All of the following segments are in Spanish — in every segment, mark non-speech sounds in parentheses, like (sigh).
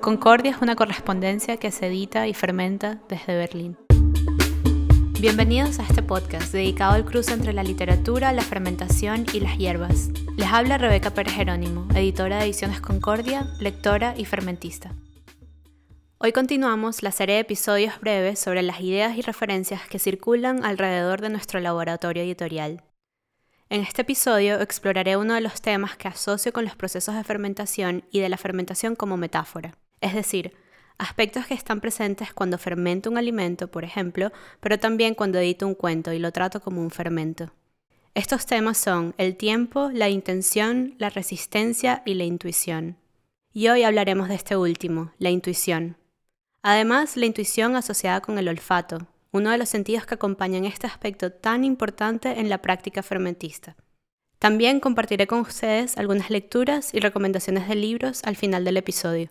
Concordia es una correspondencia que se edita y fermenta desde Berlín. Bienvenidos a este podcast dedicado al cruce entre la literatura, la fermentación y las hierbas. Les habla Rebeca Pérez Jerónimo, editora de Ediciones Concordia, lectora y fermentista. Hoy continuamos la serie de episodios breves sobre las ideas y referencias que circulan alrededor de nuestro laboratorio editorial. En este episodio exploraré uno de los temas que asocio con los procesos de fermentación y de la fermentación como metáfora, es decir, aspectos que están presentes cuando fermento un alimento, por ejemplo, pero también cuando edito un cuento y lo trato como un fermento. Estos temas son el tiempo, la intención, la resistencia y la intuición. Y hoy hablaremos de este último, la intuición. Además, la intuición asociada con el olfato, uno de los sentidos que acompañan este aspecto tan importante en la práctica fermentista. También compartiré con ustedes algunas lecturas y recomendaciones de libros al final del episodio.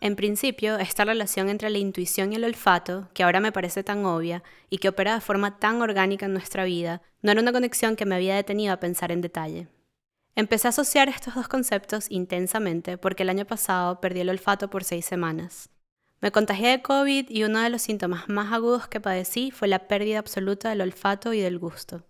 En principio, esta relación entre la intuición y el olfato, que ahora me parece tan obvia y que opera de forma tan orgánica en nuestra vida, no era una conexión que me había detenido a pensar en detalle. Empecé a asociar estos dos conceptos intensamente porque el año pasado perdí el olfato por seis semanas. Me contagié de COVID y uno de los síntomas más agudos que padecí fue la pérdida absoluta del olfato y del gusto.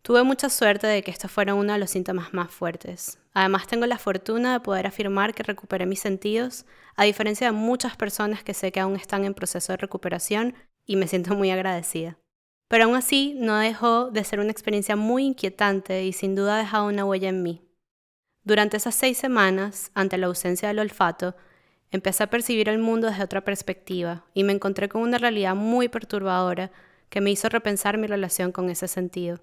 Tuve mucha suerte de que esto fuera uno de los síntomas más fuertes. Además tengo la fortuna de poder afirmar que recuperé mis sentidos, a diferencia de muchas personas que sé que aún están en proceso de recuperación y me siento muy agradecida. Pero aún así no dejó de ser una experiencia muy inquietante y sin duda ha dejado una huella en mí. Durante esas seis semanas, ante la ausencia del olfato, Empecé a percibir el mundo desde otra perspectiva y me encontré con una realidad muy perturbadora que me hizo repensar mi relación con ese sentido.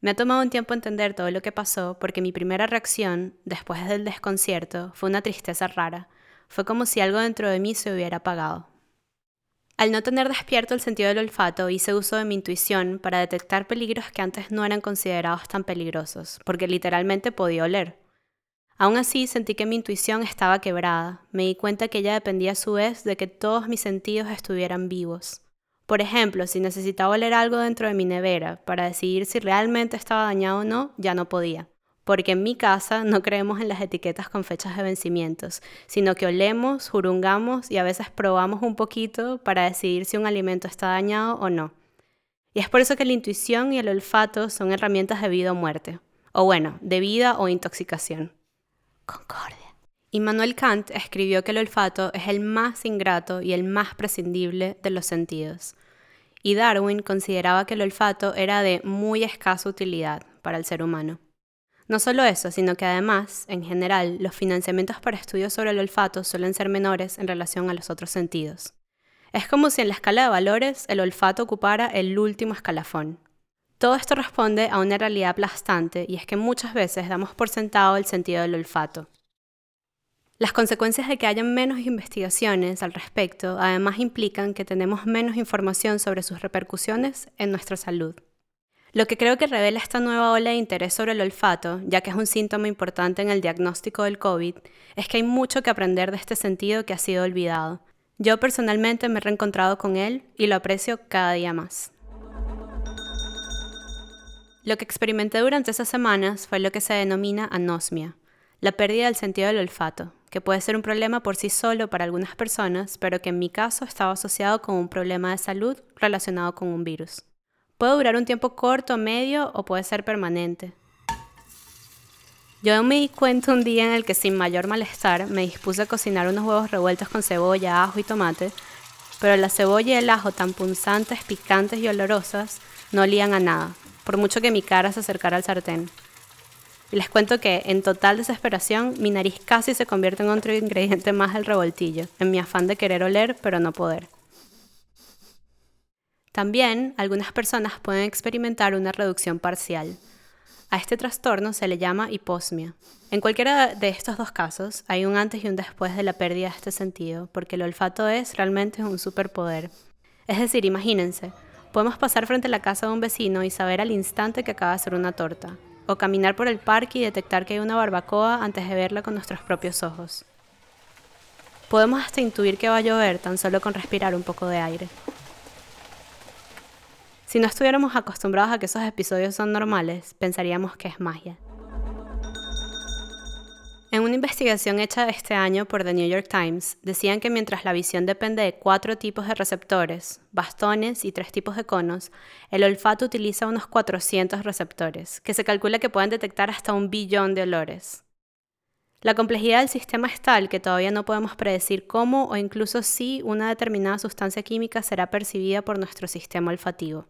Me ha tomado un tiempo entender todo lo que pasó porque mi primera reacción, después del desconcierto, fue una tristeza rara. Fue como si algo dentro de mí se hubiera apagado. Al no tener despierto el sentido del olfato, hice uso de mi intuición para detectar peligros que antes no eran considerados tan peligrosos, porque literalmente podía oler. Aún así sentí que mi intuición estaba quebrada. Me di cuenta que ella dependía a su vez de que todos mis sentidos estuvieran vivos. Por ejemplo, si necesitaba oler algo dentro de mi nevera para decidir si realmente estaba dañado o no, ya no podía. Porque en mi casa no creemos en las etiquetas con fechas de vencimientos, sino que olemos, jurungamos y a veces probamos un poquito para decidir si un alimento está dañado o no. Y es por eso que la intuición y el olfato son herramientas de vida o muerte, o bueno, de vida o intoxicación. Concordia. Immanuel Kant escribió que el olfato es el más ingrato y el más prescindible de los sentidos. Y Darwin consideraba que el olfato era de muy escasa utilidad para el ser humano. No solo eso, sino que además, en general, los financiamientos para estudios sobre el olfato suelen ser menores en relación a los otros sentidos. Es como si en la escala de valores el olfato ocupara el último escalafón. Todo esto responde a una realidad aplastante y es que muchas veces damos por sentado el sentido del olfato. Las consecuencias de que haya menos investigaciones al respecto además implican que tenemos menos información sobre sus repercusiones en nuestra salud. Lo que creo que revela esta nueva ola de interés sobre el olfato, ya que es un síntoma importante en el diagnóstico del COVID, es que hay mucho que aprender de este sentido que ha sido olvidado. Yo personalmente me he reencontrado con él y lo aprecio cada día más. Lo que experimenté durante esas semanas fue lo que se denomina anosmia, la pérdida del sentido del olfato, que puede ser un problema por sí solo para algunas personas, pero que en mi caso estaba asociado con un problema de salud relacionado con un virus. Puede durar un tiempo corto, medio o puede ser permanente. Yo me di cuenta un día en el que sin mayor malestar me dispuse a cocinar unos huevos revueltos con cebolla, ajo y tomate, pero la cebolla y el ajo tan punzantes, picantes y olorosas no olían a nada, por mucho que mi cara se acercara al sartén. Y les cuento que, en total desesperación, mi nariz casi se convierte en otro ingrediente más del revoltillo, en mi afán de querer oler pero no poder. También, algunas personas pueden experimentar una reducción parcial. A este trastorno se le llama hiposmia. En cualquiera de estos dos casos, hay un antes y un después de la pérdida de este sentido, porque el olfato es realmente un superpoder. Es decir, imagínense, Podemos pasar frente a la casa de un vecino y saber al instante que acaba de hacer una torta, o caminar por el parque y detectar que hay una barbacoa antes de verla con nuestros propios ojos. Podemos hasta intuir que va a llover tan solo con respirar un poco de aire. Si no estuviéramos acostumbrados a que esos episodios son normales, pensaríamos que es magia. Una investigación hecha este año por The New York Times, decían que mientras la visión depende de cuatro tipos de receptores, bastones y tres tipos de conos, el olfato utiliza unos 400 receptores, que se calcula que pueden detectar hasta un billón de olores. La complejidad del sistema es tal que todavía no podemos predecir cómo o incluso si una determinada sustancia química será percibida por nuestro sistema olfativo.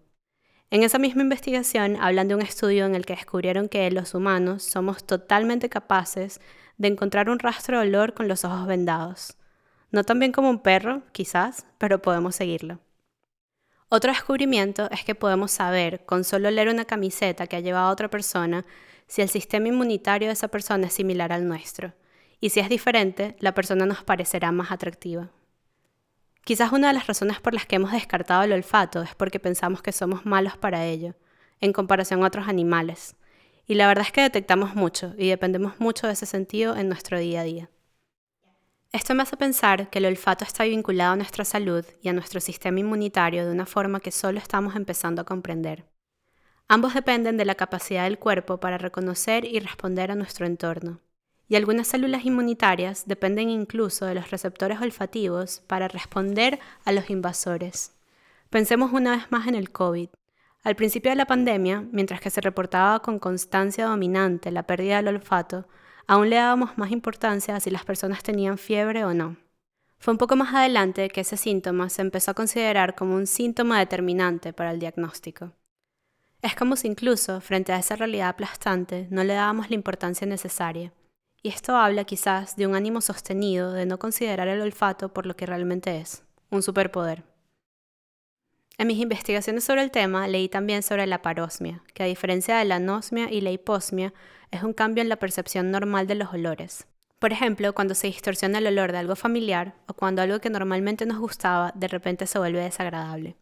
En esa misma investigación hablan de un estudio en el que descubrieron que los humanos somos totalmente capaces de encontrar un rastro de olor con los ojos vendados. No tan bien como un perro, quizás, pero podemos seguirlo. Otro descubrimiento es que podemos saber, con solo leer una camiseta que ha llevado otra persona, si el sistema inmunitario de esa persona es similar al nuestro. Y si es diferente, la persona nos parecerá más atractiva. Quizás una de las razones por las que hemos descartado el olfato es porque pensamos que somos malos para ello, en comparación a otros animales. Y la verdad es que detectamos mucho y dependemos mucho de ese sentido en nuestro día a día. Esto me hace pensar que el olfato está vinculado a nuestra salud y a nuestro sistema inmunitario de una forma que solo estamos empezando a comprender. Ambos dependen de la capacidad del cuerpo para reconocer y responder a nuestro entorno. Y algunas células inmunitarias dependen incluso de los receptores olfativos para responder a los invasores. Pensemos una vez más en el COVID. Al principio de la pandemia, mientras que se reportaba con constancia dominante la pérdida del olfato, aún le dábamos más importancia a si las personas tenían fiebre o no. Fue un poco más adelante que ese síntoma se empezó a considerar como un síntoma determinante para el diagnóstico. Es como si incluso, frente a esa realidad aplastante, no le dábamos la importancia necesaria. Y esto habla quizás de un ánimo sostenido de no considerar el olfato por lo que realmente es, un superpoder. En mis investigaciones sobre el tema leí también sobre la parosmia, que a diferencia de la anosmia y la hiposmia, es un cambio en la percepción normal de los olores. Por ejemplo, cuando se distorsiona el olor de algo familiar o cuando algo que normalmente nos gustaba de repente se vuelve desagradable.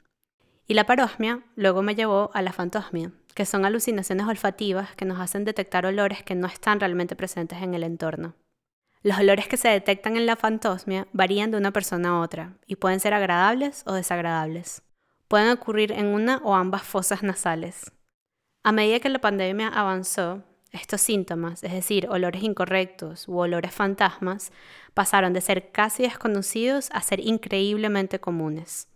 Y la parosmia luego me llevó a la fantosmia, que son alucinaciones olfativas que nos hacen detectar olores que no están realmente presentes en el entorno. Los olores que se detectan en la fantosmia varían de una persona a otra y pueden ser agradables o desagradables pueden ocurrir en una o ambas fosas nasales. A medida que la pandemia avanzó, estos síntomas, es decir, olores incorrectos u olores fantasmas, pasaron de ser casi desconocidos a ser increíblemente comunes.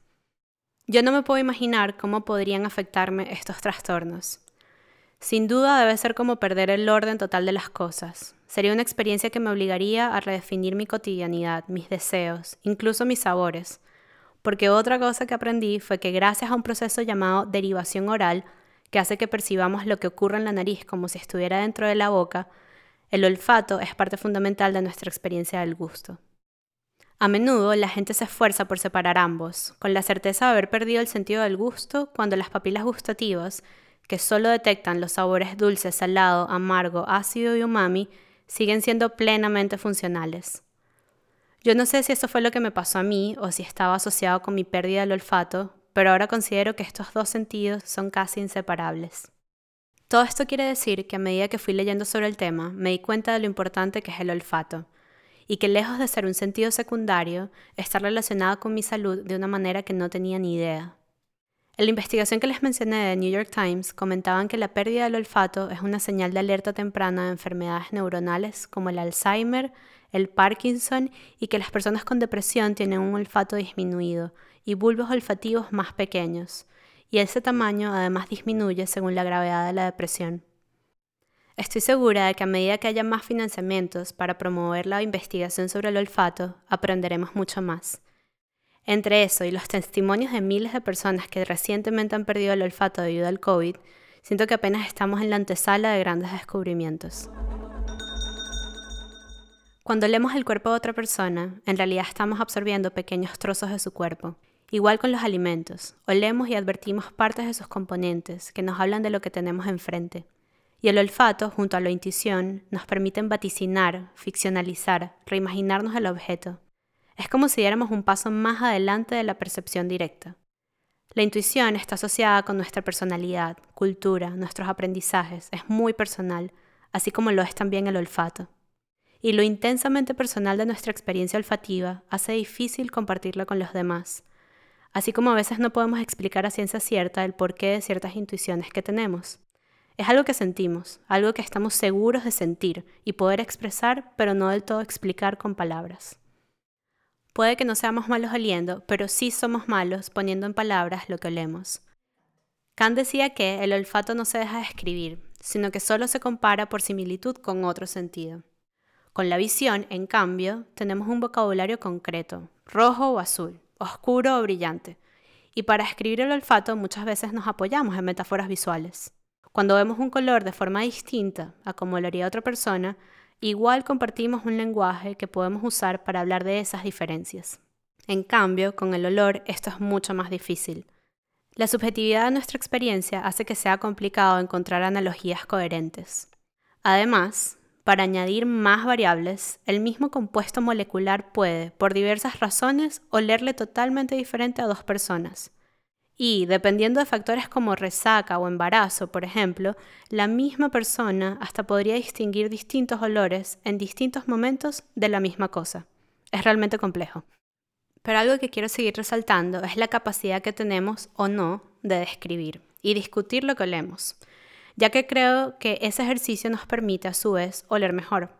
Yo no me puedo imaginar cómo podrían afectarme estos trastornos. Sin duda debe ser como perder el orden total de las cosas. Sería una experiencia que me obligaría a redefinir mi cotidianidad, mis deseos, incluso mis sabores, porque otra cosa que aprendí fue que gracias a un proceso llamado derivación oral, que hace que percibamos lo que ocurre en la nariz como si estuviera dentro de la boca, el olfato es parte fundamental de nuestra experiencia del gusto. A menudo la gente se esfuerza por separar ambos, con la certeza de haber perdido el sentido del gusto cuando las papilas gustativas, que solo detectan los sabores dulce, salado, amargo, ácido y umami, siguen siendo plenamente funcionales. Yo no sé si eso fue lo que me pasó a mí o si estaba asociado con mi pérdida del olfato, pero ahora considero que estos dos sentidos son casi inseparables. Todo esto quiere decir que a medida que fui leyendo sobre el tema, me di cuenta de lo importante que es el olfato, y que lejos de ser un sentido secundario, está relacionado con mi salud de una manera que no tenía ni idea. En la investigación que les mencioné de New York Times comentaban que la pérdida del olfato es una señal de alerta temprana de enfermedades neuronales como el Alzheimer, el Parkinson y que las personas con depresión tienen un olfato disminuido y bulbos olfativos más pequeños, y ese tamaño además disminuye según la gravedad de la depresión. Estoy segura de que a medida que haya más financiamientos para promover la investigación sobre el olfato, aprenderemos mucho más. Entre eso y los testimonios de miles de personas que recientemente han perdido el olfato debido al COVID, siento que apenas estamos en la antesala de grandes descubrimientos. Cuando leemos el cuerpo de otra persona, en realidad estamos absorbiendo pequeños trozos de su cuerpo. Igual con los alimentos, olemos y advertimos partes de sus componentes que nos hablan de lo que tenemos enfrente. Y el olfato, junto a la intuición, nos permiten vaticinar, ficcionalizar, reimaginarnos el objeto. Es como si diéramos un paso más adelante de la percepción directa. La intuición está asociada con nuestra personalidad, cultura, nuestros aprendizajes, es muy personal, así como lo es también el olfato y lo intensamente personal de nuestra experiencia olfativa hace difícil compartirla con los demás, así como a veces no podemos explicar a ciencia cierta el porqué de ciertas intuiciones que tenemos. Es algo que sentimos, algo que estamos seguros de sentir y poder expresar, pero no del todo explicar con palabras. Puede que no seamos malos oliendo, pero sí somos malos poniendo en palabras lo que olemos. Kant decía que el olfato no se deja de escribir, sino que solo se compara por similitud con otro sentido. Con la visión, en cambio, tenemos un vocabulario concreto, rojo o azul, oscuro o brillante. Y para escribir el olfato muchas veces nos apoyamos en metáforas visuales. Cuando vemos un color de forma distinta a como lo haría otra persona, igual compartimos un lenguaje que podemos usar para hablar de esas diferencias. En cambio, con el olor esto es mucho más difícil. La subjetividad de nuestra experiencia hace que sea complicado encontrar analogías coherentes. Además, para añadir más variables, el mismo compuesto molecular puede, por diversas razones, olerle totalmente diferente a dos personas. Y, dependiendo de factores como resaca o embarazo, por ejemplo, la misma persona hasta podría distinguir distintos olores en distintos momentos de la misma cosa. Es realmente complejo. Pero algo que quiero seguir resaltando es la capacidad que tenemos o no de describir y discutir lo que olemos, ya que creo que ese ejercicio nos permite a su vez oler mejor.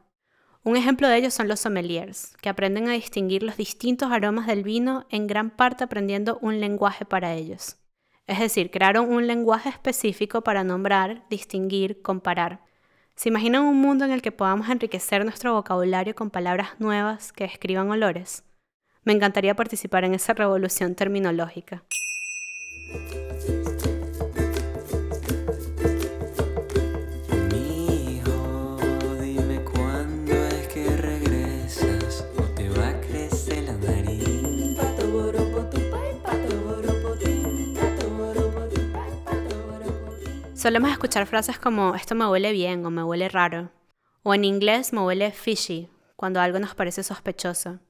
Un ejemplo de ello son los sommeliers, que aprenden a distinguir los distintos aromas del vino en gran parte aprendiendo un lenguaje para ellos. Es decir, crearon un lenguaje específico para nombrar, distinguir, comparar. ¿Se imaginan un mundo en el que podamos enriquecer nuestro vocabulario con palabras nuevas que describan olores? Me encantaría participar en esa revolución terminológica. Solemos escuchar frases como esto me huele bien o me huele raro. O en inglés me huele fishy, cuando algo nos parece sospechoso.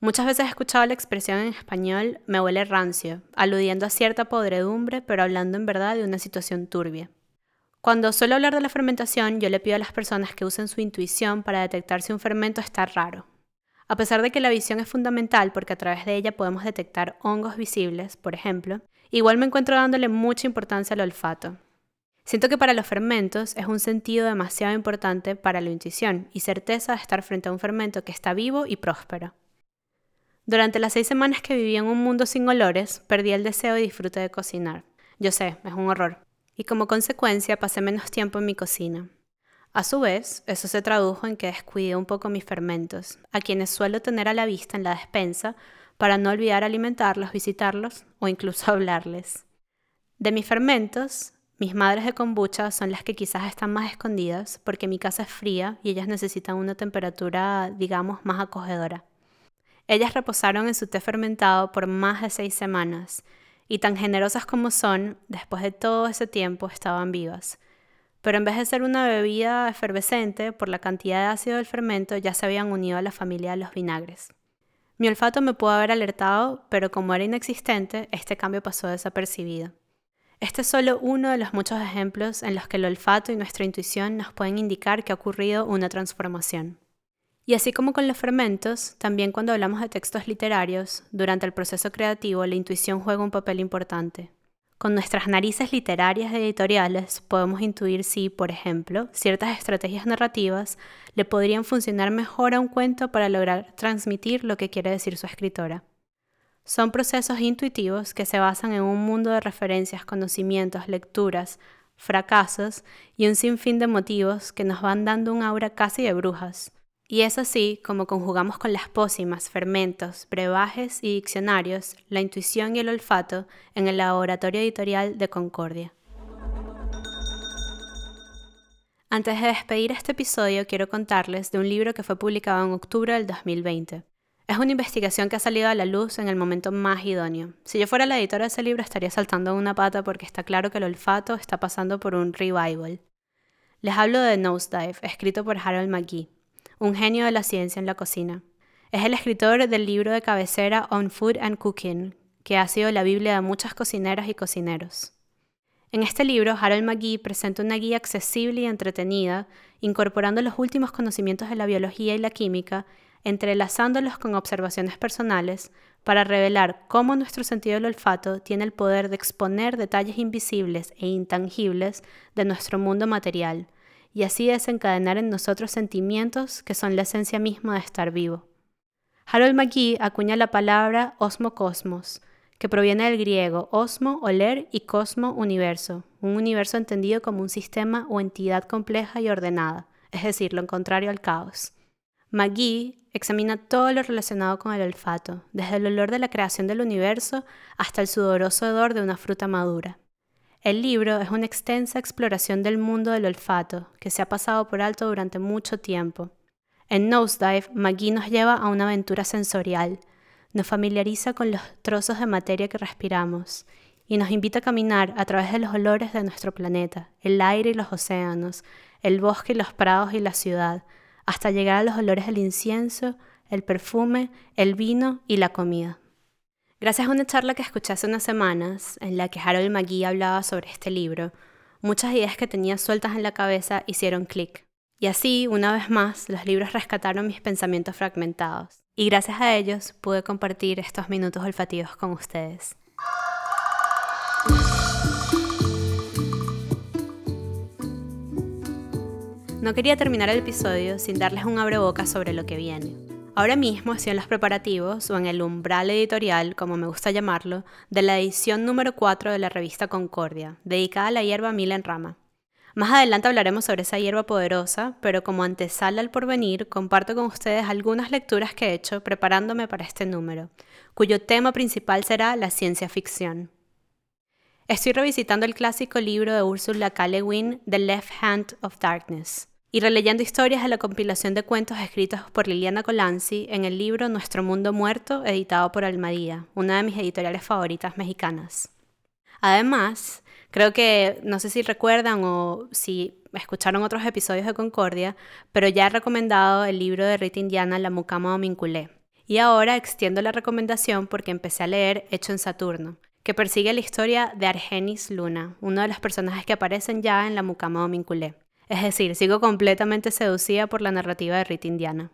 Muchas veces he escuchado la expresión en español me huele rancio, aludiendo a cierta podredumbre, pero hablando en verdad de una situación turbia. Cuando suelo hablar de la fermentación, yo le pido a las personas que usen su intuición para detectar si un fermento está raro. A pesar de que la visión es fundamental porque a través de ella podemos detectar hongos visibles, por ejemplo, igual me encuentro dándole mucha importancia al olfato. Siento que para los fermentos es un sentido demasiado importante para la intuición y certeza de estar frente a un fermento que está vivo y próspero. Durante las seis semanas que viví en un mundo sin olores, perdí el deseo y disfrute de cocinar. Yo sé, es un horror. Y como consecuencia pasé menos tiempo en mi cocina. A su vez, eso se tradujo en que descuidé un poco mis fermentos, a quienes suelo tener a la vista en la despensa para no olvidar alimentarlos, visitarlos o incluso (laughs) hablarles. De mis fermentos, mis madres de kombucha son las que quizás están más escondidas porque mi casa es fría y ellas necesitan una temperatura, digamos, más acogedora. Ellas reposaron en su té fermentado por más de seis semanas, y tan generosas como son, después de todo ese tiempo estaban vivas. Pero en vez de ser una bebida efervescente, por la cantidad de ácido del fermento ya se habían unido a la familia de los vinagres. Mi olfato me pudo haber alertado, pero como era inexistente, este cambio pasó desapercibido. Este es solo uno de los muchos ejemplos en los que el olfato y nuestra intuición nos pueden indicar que ha ocurrido una transformación. Y así como con los fermentos, también cuando hablamos de textos literarios, durante el proceso creativo la intuición juega un papel importante. Con nuestras narices literarias editoriales podemos intuir si, por ejemplo, ciertas estrategias narrativas le podrían funcionar mejor a un cuento para lograr transmitir lo que quiere decir su escritora. Son procesos intuitivos que se basan en un mundo de referencias, conocimientos, lecturas, fracasos y un sinfín de motivos que nos van dando un aura casi de brujas y es así como conjugamos con las pócimas, fermentos, brebajes y diccionarios la intuición y el olfato en el laboratorio editorial de Concordia. Antes de despedir este episodio, quiero contarles de un libro que fue publicado en octubre del 2020. Es una investigación que ha salido a la luz en el momento más idóneo. Si yo fuera la editora de ese libro estaría saltando una pata porque está claro que el olfato está pasando por un revival. Les hablo de Nosedive, escrito por Harold McGee un genio de la ciencia en la cocina. Es el escritor del libro de cabecera On Food and Cooking, que ha sido la Biblia de muchas cocineras y cocineros. En este libro, Harold McGee presenta una guía accesible y entretenida, incorporando los últimos conocimientos de la biología y la química, entrelazándolos con observaciones personales, para revelar cómo nuestro sentido del olfato tiene el poder de exponer detalles invisibles e intangibles de nuestro mundo material y así desencadenar en nosotros sentimientos que son la esencia misma de estar vivo. Harold McGee acuña la palabra osmocosmos, que proviene del griego osmo, oler y cosmo, universo, un universo entendido como un sistema o entidad compleja y ordenada, es decir, lo contrario al caos. McGee examina todo lo relacionado con el olfato, desde el olor de la creación del universo hasta el sudoroso odor de una fruta madura. El libro es una extensa exploración del mundo del olfato que se ha pasado por alto durante mucho tiempo. En Nosedive, McGee nos lleva a una aventura sensorial, nos familiariza con los trozos de materia que respiramos y nos invita a caminar a través de los olores de nuestro planeta, el aire y los océanos, el bosque y los prados y la ciudad, hasta llegar a los olores del incienso, el perfume, el vino y la comida. Gracias a una charla que escuché hace unas semanas, en la que Harold McGee hablaba sobre este libro, muchas ideas que tenía sueltas en la cabeza hicieron clic. Y así, una vez más, los libros rescataron mis pensamientos fragmentados. Y gracias a ellos pude compartir estos minutos olfativos con ustedes. No quería terminar el episodio sin darles un abreboca sobre lo que viene. Ahora mismo estoy en los preparativos, o en el umbral editorial, como me gusta llamarlo, de la edición número 4 de la revista Concordia, dedicada a la hierba mila en rama. Más adelante hablaremos sobre esa hierba poderosa, pero como antesala al porvenir, comparto con ustedes algunas lecturas que he hecho preparándome para este número, cuyo tema principal será la ciencia ficción. Estoy revisitando el clásico libro de Ursula K. Le Guin, The Left Hand of Darkness, y releyendo historias de la compilación de cuentos escritos por Liliana Colanzi en el libro Nuestro Mundo Muerto, editado por Almadía, una de mis editoriales favoritas mexicanas. Además, creo que, no sé si recuerdan o si escucharon otros episodios de Concordia, pero ya he recomendado el libro de Rita Indiana, La Mucama o Minculé. Y ahora extiendo la recomendación porque empecé a leer Hecho en Saturno, que persigue la historia de Argenis Luna, uno de los personajes que aparecen ya en La Mucama o Minculé. Es decir, sigo completamente seducida por la narrativa de Rita Indiana.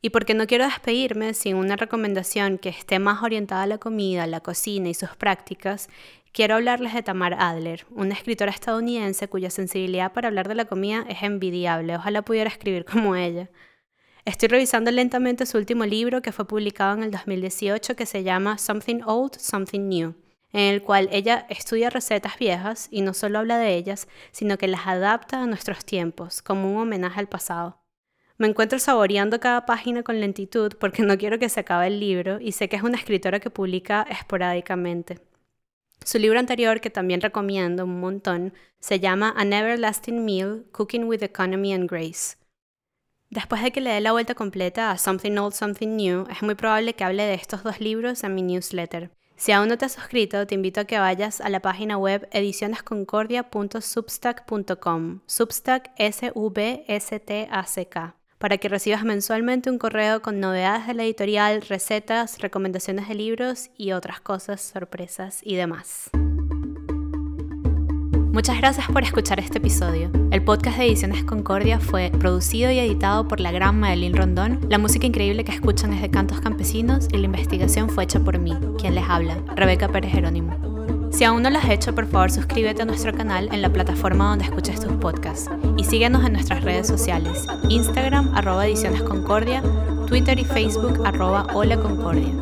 Y porque no quiero despedirme sin una recomendación que esté más orientada a la comida, la cocina y sus prácticas, quiero hablarles de Tamar Adler, una escritora estadounidense cuya sensibilidad para hablar de la comida es envidiable. Ojalá pudiera escribir (laughs) como ella. Estoy revisando lentamente su último libro que fue publicado en el 2018 que se llama Something Old, Something New en el cual ella estudia recetas viejas y no solo habla de ellas, sino que las adapta a nuestros tiempos, como un homenaje al pasado. Me encuentro saboreando cada página con lentitud porque no quiero que se acabe el libro y sé que es una escritora que publica esporádicamente. Su libro anterior, que también recomiendo un montón, se llama An Everlasting Meal, Cooking with Economy and Grace. Después de que le dé la vuelta completa a Something Old, Something New, es muy probable que hable de estos dos libros en mi newsletter. Si aún no te has suscrito, te invito a que vayas a la página web edicionesconcordia.substack.com, Substack S-V-S-T-A-C-K, para que recibas mensualmente un correo con novedades de la editorial, recetas, recomendaciones de libros y otras cosas, sorpresas y demás. Muchas gracias por escuchar este episodio. El podcast de Ediciones Concordia fue producido y editado por la gran Madeline Rondón. La música increíble que escuchan es de Cantos Campesinos y la investigación fue hecha por mí, quien les habla, Rebeca Pérez Jerónimo. Si aún no lo has hecho, por favor suscríbete a nuestro canal en la plataforma donde escuches tus podcasts y síguenos en nuestras redes sociales, Instagram arroba Ediciones Concordia, Twitter y Facebook arroba Hola Concordia.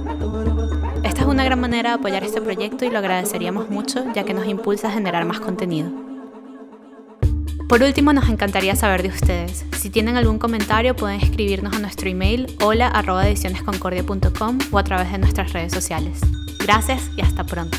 Una gran manera de apoyar este proyecto y lo agradeceríamos mucho ya que nos impulsa a generar más contenido. Por último, nos encantaría saber de ustedes. Si tienen algún comentario pueden escribirnos a nuestro email hola.edicionesconcordia.com o a través de nuestras redes sociales. Gracias y hasta pronto.